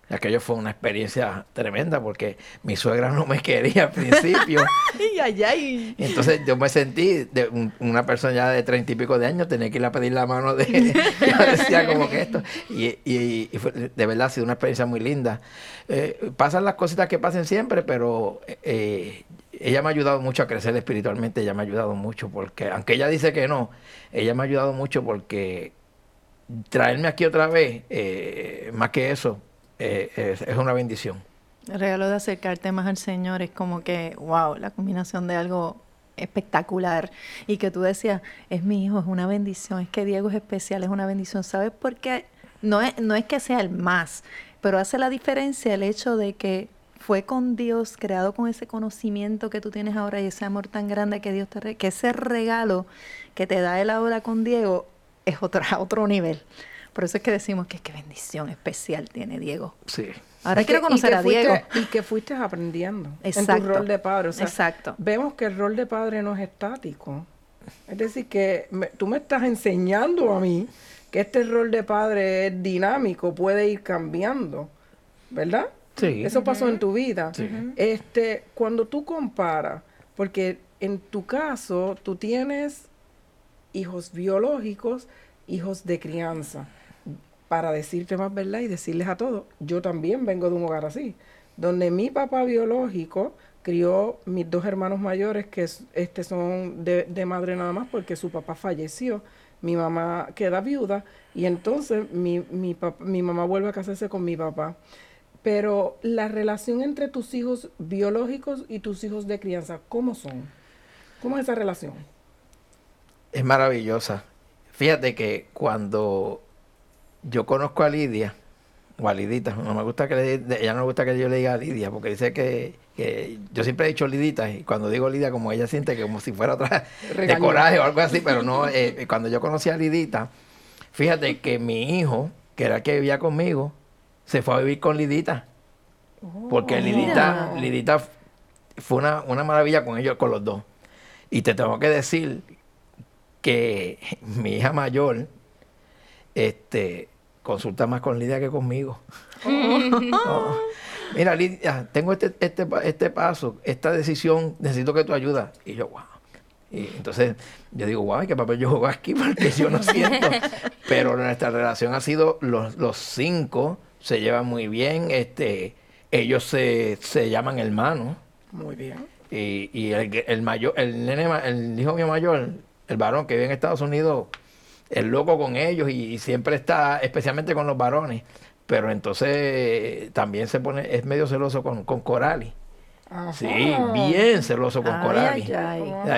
Aquello fue una experiencia tremenda porque mi suegra no me quería al principio. <laughs>
Ay, ay, ay.
Y entonces yo me sentí de un- una persona ya de treinta y pico de años, tenía que ir a pedir la mano de... <laughs> decía como que esto. Y, y- y fue- de verdad ha sido una experiencia muy linda. Eh, pasan las cositas que pasen siempre, pero eh, ella me ha ayudado mucho a crecer espiritualmente, ella me ha ayudado mucho porque, aunque ella dice que no, ella me ha ayudado mucho porque traerme aquí otra vez, eh, más que eso, eh, es, una bendición.
El regalo de acercarte más al Señor es como que, wow, la combinación de algo espectacular. Y que tú decías, es mi hijo, es una bendición, es que Diego es especial, es una bendición. ¿Sabes por qué? No es, no es que sea el más, pero hace la diferencia el hecho de que fue con Dios, creado con ese conocimiento que tú tienes ahora y ese amor tan grande que Dios te re- que ese regalo que te da él ahora con Diego es otra, <laughs> otro nivel. Por eso es que decimos que qué bendición especial tiene Diego.
Sí.
Ahora
Y
quiero
que-
conocer
que
a
fuiste-
Diego.
y que fuiste aprendiendo en
Exacto.
tu rol de padre. O sea,
Exacto.
Vemos que el rol de padre no es estático. Es decir, que me- tú me estás enseñando a mí que este rol de padre es dinámico, puede ir cambiando, ¿verdad?
Sí.
Eso pasó en tu vida.
Sí.
Este, cuando tú comparas, porque en tu caso tú tienes hijos biológicos, hijos de crianza. Para decirte más verdad y decirles a todos, yo también vengo de un hogar así, donde mi papá biológico crió mis dos hermanos mayores que es- este son de, de madre nada más porque su papá falleció. Mi mamá queda viuda y entonces mi, mi, mi mamá vuelve a casarse con mi papá. Pero la relación entre tus hijos biológicos y tus hijos de crianza, ¿cómo son? ¿Cómo es esa relación?
Es maravillosa. Fíjate que cuando yo conozco a Lidia, o a Lidita. No me gusta que le, ella no le gusta que yo le diga a Lidia, porque dice que, que yo siempre he dicho Lidita, y cuando digo Lidia, como ella siente que como si fuera otra <laughs> de coraje o algo así, pero no, <laughs> eh, cuando yo conocí a Lidita, fíjate que mi hijo, que era el que vivía conmigo, se fue a vivir con Lidita. Porque Lidita, Lidita fue una, una maravilla con ellos, con los dos. Y te tengo que decir que mi hija mayor este, consulta más con Lidia que conmigo. No. <laughs> Mira, Lidia, tengo este, este, este paso, esta decisión, necesito que tu ayuda. Y yo, wow. Y entonces yo digo, wow, ¿y qué papel yo juego aquí? <laughs> Porque yo no siento. Pero nuestra relación ha sido, los, los cinco se llevan muy bien, este, ellos se, se llaman hermanos.
Muy bien.
Y, y el, el mayor, el nene, el hijo mío mayor, el varón que vive en Estados Unidos, es loco con ellos y, y siempre está, especialmente con los varones. Pero entonces también se pone, es medio celoso con, con Corali. Sí, bien celoso con Corali.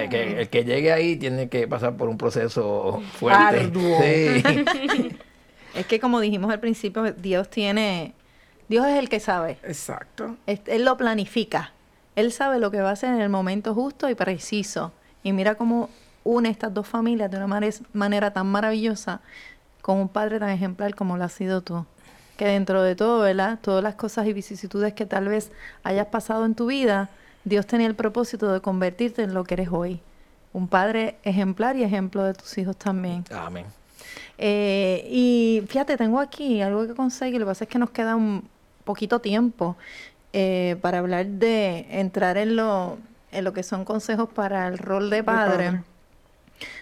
que el que llegue ahí tiene que pasar por un proceso fuerte.
Arduo.
Sí. <laughs>
Es que como dijimos al principio, Dios tiene, Dios es el que sabe.
Exacto.
Es- Él lo planifica. Él sabe lo que va a hacer en el momento justo y preciso. Y mira cómo une estas dos familias de una manera tan maravillosa con un padre tan ejemplar como lo has sido tú. Que dentro de todo, ¿verdad? Todas las cosas y vicisitudes que tal vez hayas pasado en tu vida, Dios tenía el propósito de convertirte en lo que eres hoy. Un padre ejemplar y ejemplo de tus hijos también.
Amén.
Eh, y fíjate, tengo aquí algo que conseguir. Lo que pasa es que nos queda un poquito tiempo eh, para hablar de entrar en lo, en lo que son consejos para el rol de padre.
padre.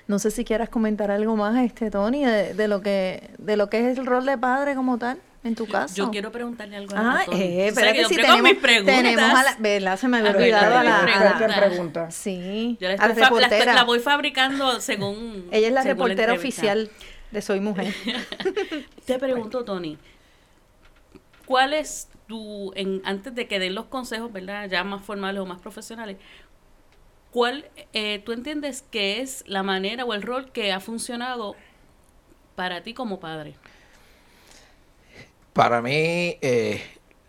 No sé si quieras comentar algo más, este Tony, de, de lo que de lo que es el rol de padre como tal en tu caso.
Yo quiero preguntarle algo a
Ah,
Tony.
eh, espérate,
que
si tenemos,
mis preguntas.
tenemos a la, ¿verdad? Se me había olvidado a la,
¿cuál es
a la-
pregunta?
sí,
Yo la,
la
estoy la
reportera.
la voy fabricando según.
Ella es la reportera oficial de Soy Mujer. <laughs>
Te pregunto, Tony, ¿cuál es tu, en, antes de que den los consejos, ¿verdad? Ya más formales o más profesionales, ¿cuál eh, tú entiendes que es la manera o el rol que ha funcionado para ti como padre?
Para mí, eh,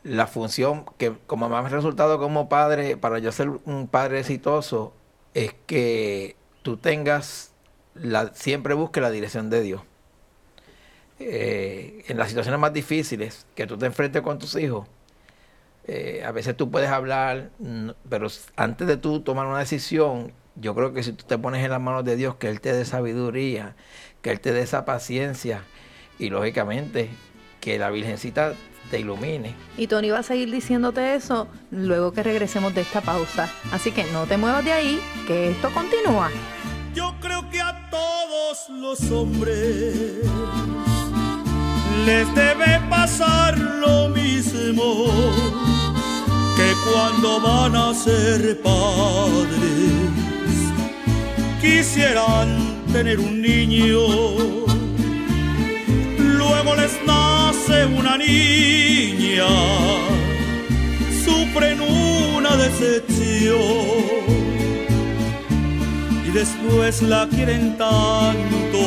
la función que como más resultado como padre, para yo ser un padre exitoso, es que tú tengas, la, siempre busque la dirección de Dios. Eh, en las situaciones más difíciles que tú te enfrentes con tus hijos, eh, a veces tú puedes hablar, pero antes de tú tomar una decisión, yo creo que si tú te pones en las manos de Dios, que Él te dé sabiduría, que Él te dé esa paciencia y lógicamente que la Virgencita te ilumine.
Y Tony va a seguir diciéndote eso luego que regresemos de esta pausa. Así que no te muevas de ahí, que esto continúa.
Yo creo que a todos los hombres les debe pasar lo mismo cuando van a ser padres quisieran tener un niño. Luego les nace una niña, sufren una decepción y después la quieren tanto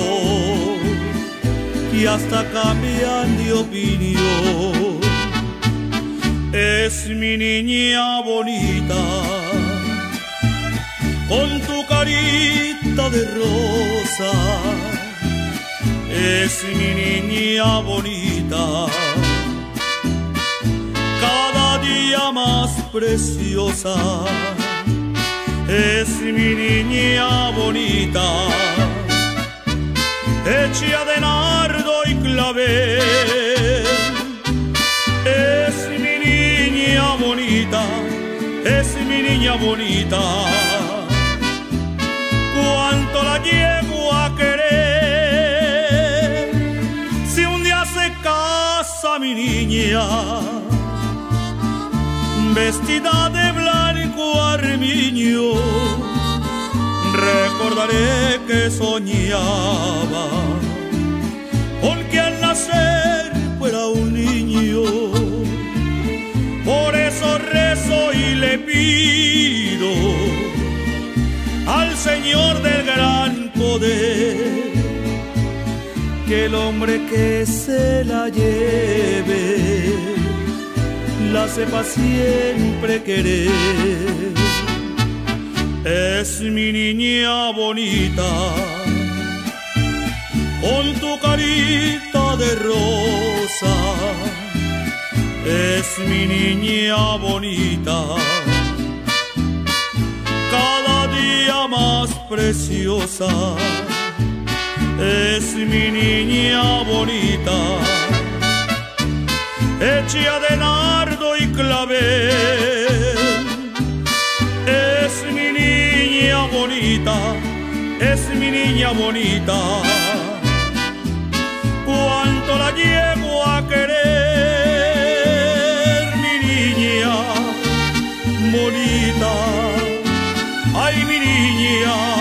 que hasta cambian de opinión. Es mi niña bonita, con tu carita de rosa. Es mi niña bonita, cada día más preciosa es mi niña bonita, hecha de nardo y clavel. Es mi niña bonita. Cuánto la llevo a querer. Si un día se casa mi niña, vestida de blanco armiño, recordaré que soñaba con que al nacer pido al Señor del gran poder que el hombre que se la lleve la sepa siempre querer. Es mi niña bonita, con tu carita de rosa. Es mi niña bonita, preciosa. Es mi niña bonita, hecha de nardo y clavel. Es mi niña bonita, es mi niña bonita. Cuánto la llevo a querer, mi niña bonita. Ay, mi niña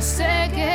sé que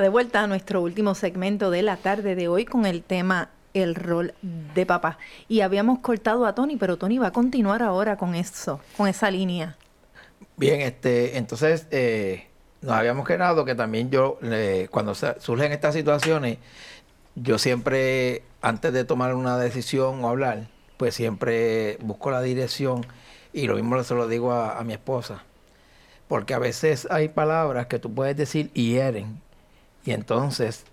de
vuelta a nuestro último segmento de la tarde de hoy con el tema el rol de papá. Y habíamos cortado a Tony, pero Tony va a continuar ahora con eso, con esa línea.
Bien, este, entonces eh, nos habíamos quedado que también yo, eh, cuando surgen estas situaciones, yo siempre, antes de tomar una decisión o hablar, pues siempre busco la dirección y lo mismo se lo digo a, a mi esposa. Porque a veces hay palabras que tú puedes decir y hieren. Y entonces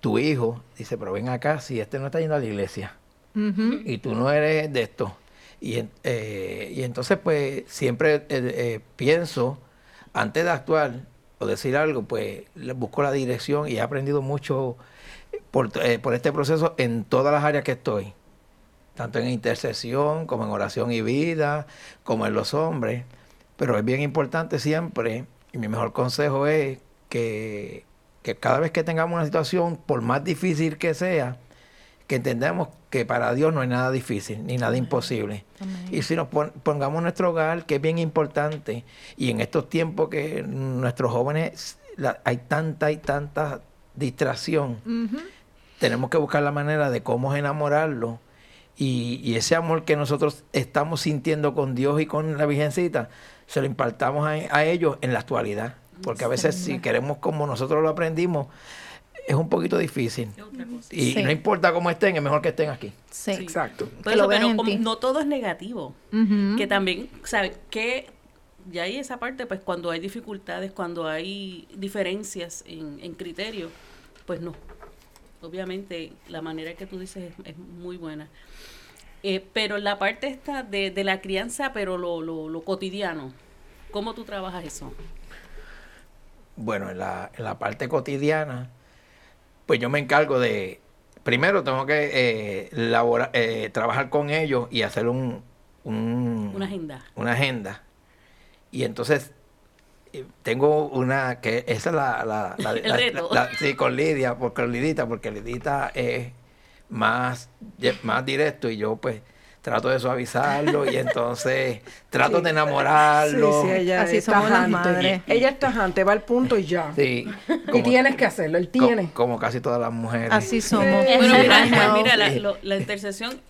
tu hijo dice, pero ven acá, si este no está yendo a la iglesia y tú no eres de esto. Y, eh, y entonces, pues, siempre eh, eh, pienso, antes de actuar o decir algo, pues, busco la dirección y he aprendido mucho por, por este proceso en todas las áreas que estoy, tanto en intercesión como en oración y vida, como en los hombres. Pero es bien importante siempre, y mi mejor consejo es que, que cada vez que tengamos una situación, por más difícil que sea, que entendamos que para Dios no hay nada difícil ni nada imposible. Y si nos pon- pongamos nuestro hogar, que es bien importante, y en estos tiempos que nuestros jóvenes la- hay tanta y tanta distracción, tenemos que buscar la manera de cómo enamorarlo. Y, y ese amor que nosotros estamos sintiendo con Dios y con la Virgencita, se lo impartamos a, a ellos en la actualidad. Porque a veces si queremos como nosotros lo aprendimos, es un poquito difícil. Y
Sí.
no importa cómo estén, es mejor que estén aquí.
Sí.
Exacto.
Por eso, pero como no todo es negativo. Que también, ¿sabes? Que ya hay esa parte, pues cuando hay dificultades, cuando hay diferencias en, en criterio, pues no. Obviamente la manera que tú dices es, es muy buena. Eh, pero la parte esta de, de la crianza, pero lo, lo, lo cotidiano, ¿cómo tú trabajas eso?
Bueno, en la, en la parte cotidiana, pues yo me encargo de, primero tengo que eh, labora- eh, trabajar con ellos y hacer un, un-
Una agenda.
una agenda. Y entonces eh, tengo una que esa es la, la, la- <laughs>
El
la-
reto.
la- sí, con Lidia, porque Lidita, porque Lidita es más, más directo y yo pues trato de suavizarlo y entonces trato de enamorarlo.
Sí, sí, ella
Así
es
somos las madres.
Ella es tajante, va al punto y ya.
Sí,
Y
como-
tienes que hacerlo, él
co-
tiene.
Como, casi todas las mujeres.
Así somos.
Bueno, mira, mira la, lo- la intercesión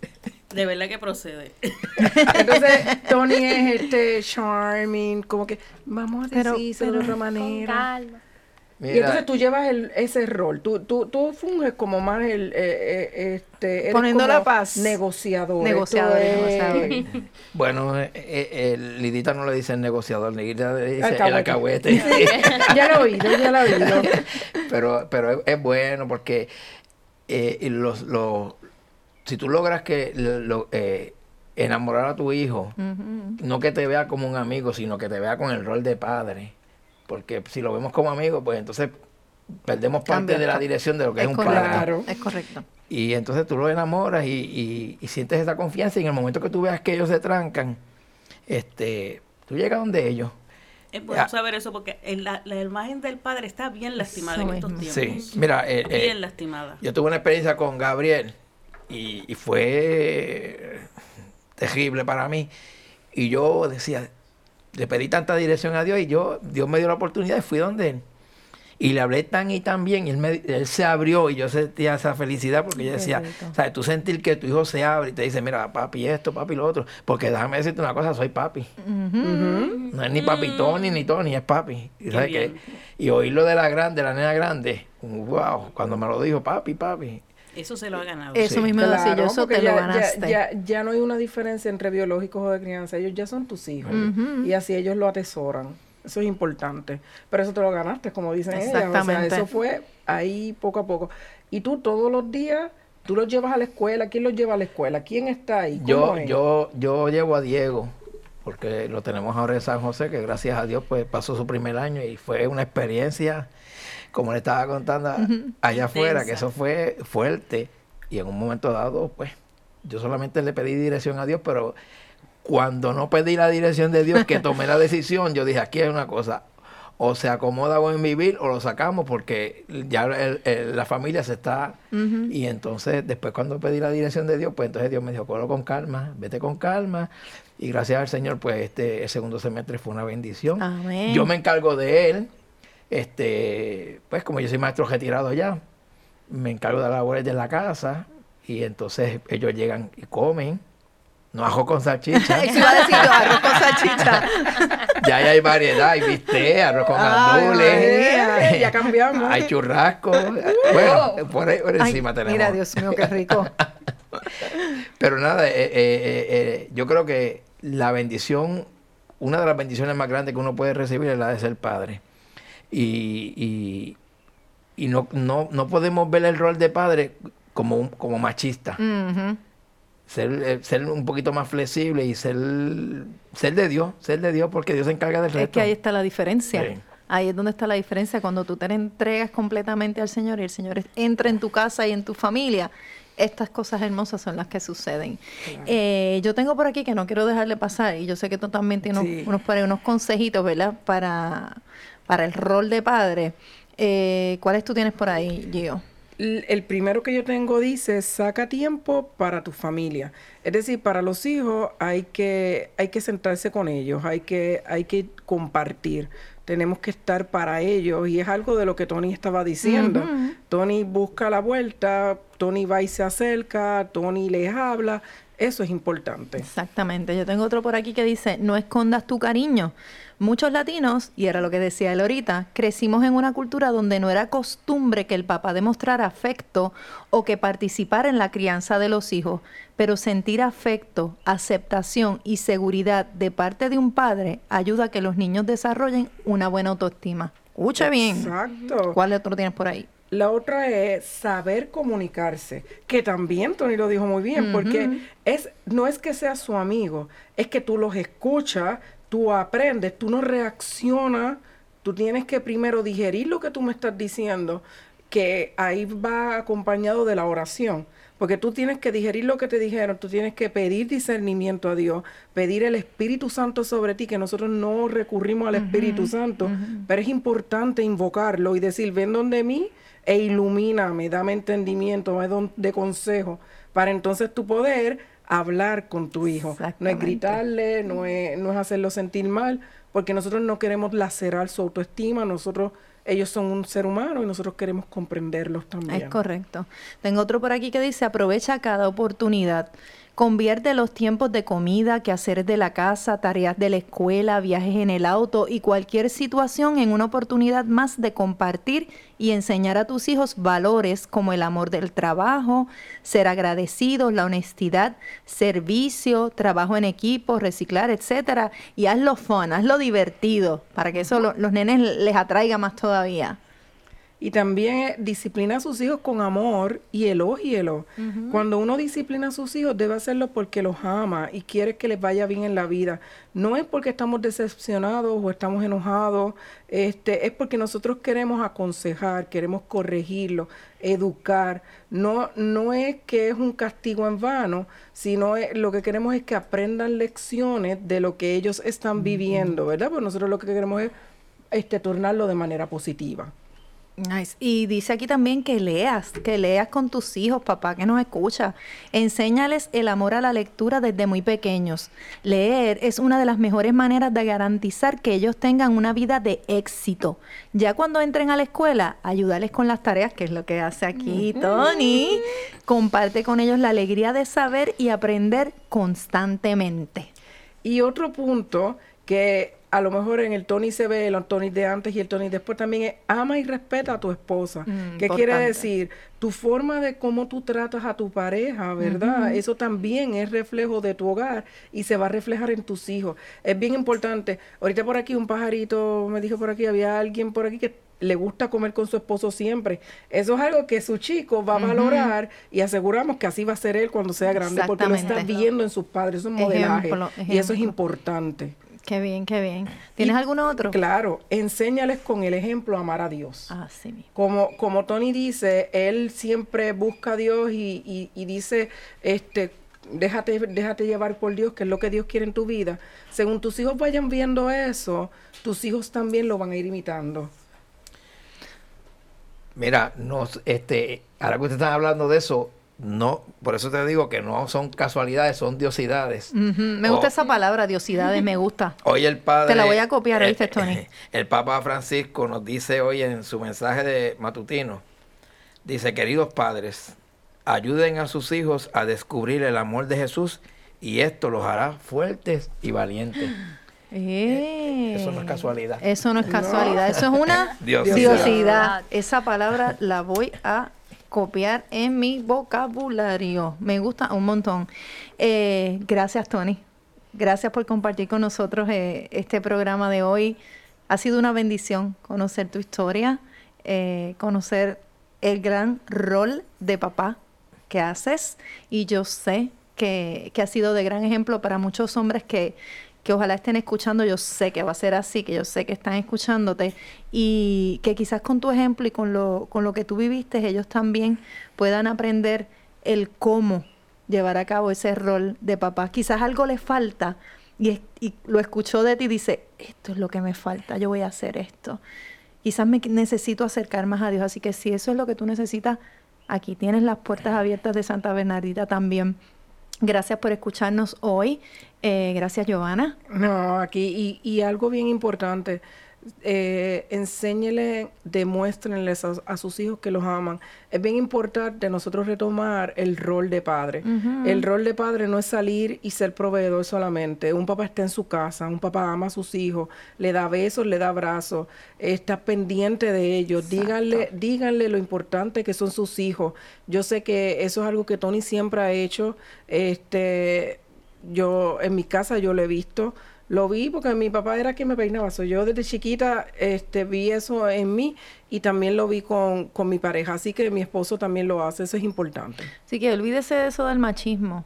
de verdad que procede. <laughs>
Entonces, Tony es este charming, como que vamos a
Pero-
decirlo de
pero-
otra manera.
Calma.
Y entonces tú llevas el, ese rol, tú, tú, tú funges como más el, eh, eh, este,
Poniendo la paz.
Negociador.
Negociador, negociador. <laughs>
Bueno, eh, Lidita no le dice el negociador, Lidita le dice
Alcahuete. <laughs>
el alcahuete.
ya lo he oído, ya lo he oído. <laughs>
pero pero es, es bueno porque eh, los, los- si tú logras que lo- lo, eh, enamorar a tu hijo, no que te vea como un amigo, sino que te vea con el rol de padre. Porque si lo vemos como amigo, pues entonces perdemos parte de la dirección de lo que es,
Es
un
correcto.
padre.
Claro.
Es correcto.
Y entonces tú lo enamoras y, y- y sientes esa confianza y en el momento que tú veas que ellos se trancan, este, tú llegas donde ellos.
Es bueno
Ya.
saber eso porque en la, la imagen del padre está bien lastimada
Eso
en estos
mismo.
tiempos.
Sí, mira, eh, eh,
Bien lastimada.
yo tuve una experiencia con Gabriel y, y fue terrible para mí. Y yo decía, le pedí tanta dirección a Dios y yo, Dios me dio la oportunidad y fui donde él. Y le hablé tan y tan bien y él, me- él se abrió y yo sentía esa felicidad porque yo decía. ¿sabes? Tú sentir que tu hijo se abre y te dice, mira, papi esto, papi lo otro. Porque déjame decirte una cosa, soy papi. No es ni papi Tony ni Tony, es papi. Y, ¿sabes qué? y oírlo de la grande, la nena grande, wow, cuando me lo dijo, papi, papi.
Eso se lo ha ganado.
Eso
Sí.
mismo yo,
Claro,
eso te lo
ya,
ganaste.
ya, ya no hay una diferencia entre biológicos o de crianza, ellos ya son tus hijos y así ellos lo atesoran. Eso es importante. Pero eso te lo ganaste, como dicen ellas. O sea,
Exactamente.
eso fue ahí poco a poco. Y tú todos los días, tú los llevas a la escuela. ¿Quién los lleva a la escuela? ¿Quién está ahí? ¿Cómo
Yo,
es?
yo, yo llevo a Diego, porque lo tenemos ahora en San José, que gracias a Dios pues pasó su primer año y fue una experiencia, como le estaba contando allá afuera, que eso fue fuerte. Y en un momento dado, pues, yo solamente le pedí dirección a Dios, pero cuando no pedí la dirección de Dios, que tomé la <laughs> decisión, yo dije, aquí hay una cosa, o se acomoda buen vivir o lo sacamos porque ya el- el- la familia se está... Y entonces después cuando pedí la dirección de Dios, pues entonces Dios me dijo, cógelo con calma, vete con calma. Y gracias al Señor, pues este el segundo semestre fue una bendición.
Amén.
Yo me encargo de él, este, pues como yo soy maestro retirado ya, me encargo de las labores de la casa y entonces ellos llegan y comen. No ajo con salchicha.
Eso <laughs> iba a decir yo, arroz con salchicha. <laughs>
ya hay variedad, hay bistec, arroz con gandules.
María, ya cambiamos.
Hay churrasco. Bueno, por, ahí, por
Ay,
encima tenemos.
Mira, Dios mío, qué rico. <laughs>
Pero nada, eh, eh, eh, eh, yo creo que la bendición, una de las bendiciones más grandes que uno puede recibir es la de ser padre. Y, y, y no, no, no podemos ver el rol de padre como, un- como machista.
Ujú.
Ser, eh, ser un poquito más flexible y ser, ser de Dios, ser de Dios porque Dios se encarga del
Es
resto.
que ahí está la diferencia.
Sí.
Ahí es donde está la diferencia. Cuando tú te entregas completamente al Señor y el Señor es- entra en tu casa y en tu familia, estas cosas hermosas son las que suceden. Eh, yo tengo por aquí que no quiero dejarle pasar, y yo sé que tú también tienes
Sí.
unos, ahí unos consejitos, ¿verdad? Para, para el rol de padre. Eh, ¿Cuáles tú tienes por ahí, Gio?
El primero que yo tengo dice, saca tiempo para tu familia. Es decir, para los hijos hay que, hay que sentarse con ellos, hay que, hay que compartir. Tenemos que estar para ellos y es algo de lo que Tony estaba diciendo. Tony busca la vuelta, Tony va y se acerca, Tony les habla. Eso es importante.
Exactamente. Yo tengo otro por aquí que dice, no escondas tu cariño. Muchos latinos, y era lo que decía él ahorita, crecimos en una cultura donde no era costumbre que el papá demostrara afecto o que participara en la crianza de los hijos, pero sentir afecto, aceptación y seguridad de parte de un padre ayuda a que los niños desarrollen una buena autoestima. Escuche bien.
Exacto.
¿Cuál otro tienes por ahí?
La otra es saber comunicarse, que también Tony lo dijo muy bien, porque es no es que seas su amigo, es que tú los escuchas, tú aprendes, tú no reaccionas, tú tienes que primero digerir lo que tú me estás diciendo, que ahí va acompañado de la oración. Porque tú tienes que digerir lo que te dijeron, tú tienes que pedir discernimiento a Dios, pedir el Espíritu Santo sobre ti, que nosotros no recurrimos al Espíritu Santo, pero es importante invocarlo y decir, ven donde mí e ilumíname, dame entendimiento, dame don- de consejo, para entonces tú poder hablar con tu hijo. No es gritarle, no es, no es hacerlo sentir mal, porque nosotros no queremos lacerar su autoestima, nosotros, ellos son un ser humano y nosotros queremos comprenderlos también.
Es correcto. Tengo otro por aquí que dice, aprovecha cada oportunidad. Convierte los tiempos de comida, quehaceres de la casa, tareas de la escuela, viajes en el auto y cualquier situación en una oportunidad más de compartir y enseñar a tus hijos valores como el amor del trabajo, ser agradecidos, la honestidad, servicio, trabajo en equipo, reciclar, etcétera. Y hazlo fun, hazlo divertido para que eso lo- los nenes les atraiga más todavía.
Y también eh, disciplina a sus hijos con amor y elógielo. Cuando uno disciplina a sus hijos, debe hacerlo porque los ama y quiere que les vaya bien en la vida. No es porque estamos decepcionados o estamos enojados, este, es porque nosotros queremos aconsejar, queremos corregirlo, educar. No, no es que es un castigo en vano, sino es- lo que queremos es que aprendan lecciones de lo que ellos están viviendo, ¿verdad? Pues nosotros lo que queremos es este, tornarlo de manera positiva.
Nice. Y dice aquí también que leas, que leas con tus hijos, papá que nos escucha. Enséñales el amor a la lectura desde muy pequeños. Leer es una de las mejores maneras de garantizar que ellos tengan una vida de éxito. Ya cuando entren a la escuela, ayudarles con las tareas, que es lo que hace aquí Tony. Comparte con ellos la alegría de saber y aprender constantemente.
Y otro punto que a lo mejor en el Tony se ve, el Tony de antes y el Tony después también es ama y respeta a tu esposa.
Mm,
¿Qué quiere decir? Tu forma de cómo tú tratas a tu pareja, ¿verdad? Eso también es reflejo de tu hogar y se va a reflejar en tus hijos. Es bien importante. Ahorita por aquí un pajarito me dijo por aquí, había alguien por aquí que le gusta comer con su esposo siempre. Eso es algo que su chico va a valorar y aseguramos que así va a ser él cuando sea grande porque lo está viendo en sus padres, es un modelaje.
Ejemplo,
Y eso es importante.
Qué bien, qué bien. ¿Tienes
Y-
alguno otro?
Claro, enséñales con el ejemplo a amar a Dios.
Así mismo.
Como, como Tony dice, él siempre busca a Dios y, y- y dice, este, déjate, déjate llevar por Dios, que es lo que Dios quiere en tu vida. Según tus hijos vayan viendo eso, tus hijos también lo van a ir imitando.
Mira, no, este, ahora que ustedes están hablando de eso, no, por eso te digo que no son casualidades, son diosidades.
Me gusta esa palabra, diosidades, me gusta. <laughs>
Hoy el padre.
Te la voy a copiar,
eh,
¿oíste, Tony? <laughs>
El Papa Francisco nos dice hoy en su mensaje de matutino: dice, queridos padres, ayuden a sus hijos a descubrir el amor de Jesús y esto los hará fuertes y valientes. <gasps>
Eh,
Eso no es casualidad.
Eso no es casualidad, eso es una <laughs>
Diosidad.
diosidad. Esa palabra la voy a copiar en mi vocabulario. Me gusta un montón. Eh, gracias, Tony. Gracias por compartir con nosotros eh, este programa de hoy. Ha sido una bendición conocer tu historia, eh, conocer el gran rol de papá que haces y yo sé que, que ha sido de gran ejemplo para muchos hombres que, que ojalá estén escuchando, yo sé que va a ser así, que yo sé que están escuchándote y que quizás con tu ejemplo y con lo, con lo que tú viviste, ellos también puedan aprender el cómo llevar a cabo ese rol de papá. Quizás algo les falta y, y lo escuchó de ti y dice, esto es lo que me falta, yo voy a hacer esto. Quizás me necesito acercar más a Dios, así que si eso es lo que tú necesitas, aquí tienes las puertas abiertas de Santa Bernardita también. Gracias por escucharnos hoy. Eh, gracias, Giovanna.
No, aquí, y, y algo bien importante, eh, enséñele, demuéstrenles a, a sus hijos que los aman. Es bien importante nosotros retomar el rol de padre. El rol de padre no es salir y ser proveedor solamente. Un papá está en su casa, un papá ama a sus hijos, le da besos, le da abrazos, está pendiente de ellos. Díganle, díganle lo importante que son sus hijos. Yo sé que eso es algo que Tony siempre ha hecho. Este, yo en mi casa yo lo he visto. Lo vi porque mi papá era quien me peinaba. So, yo desde chiquita este, vi eso en mí y también lo vi con, con mi pareja. Así que mi esposo también lo hace. Eso es importante.
Así que olvídese de eso del machismo.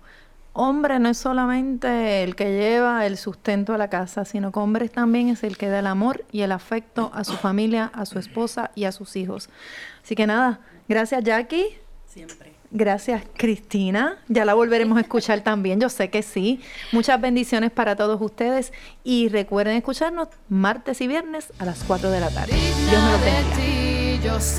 Hombre no es solamente el que lleva el sustento a la casa, sino que hombre también es el que da el amor y el afecto a su familia, a su esposa y a sus hijos. Así que nada, gracias Jackie.
Siempre.
Gracias, Cristina. Ya la volveremos a escuchar también, yo sé que sí. Muchas bendiciones para todos ustedes y recuerden escucharnos martes y viernes a las 4 de la tarde. Dios.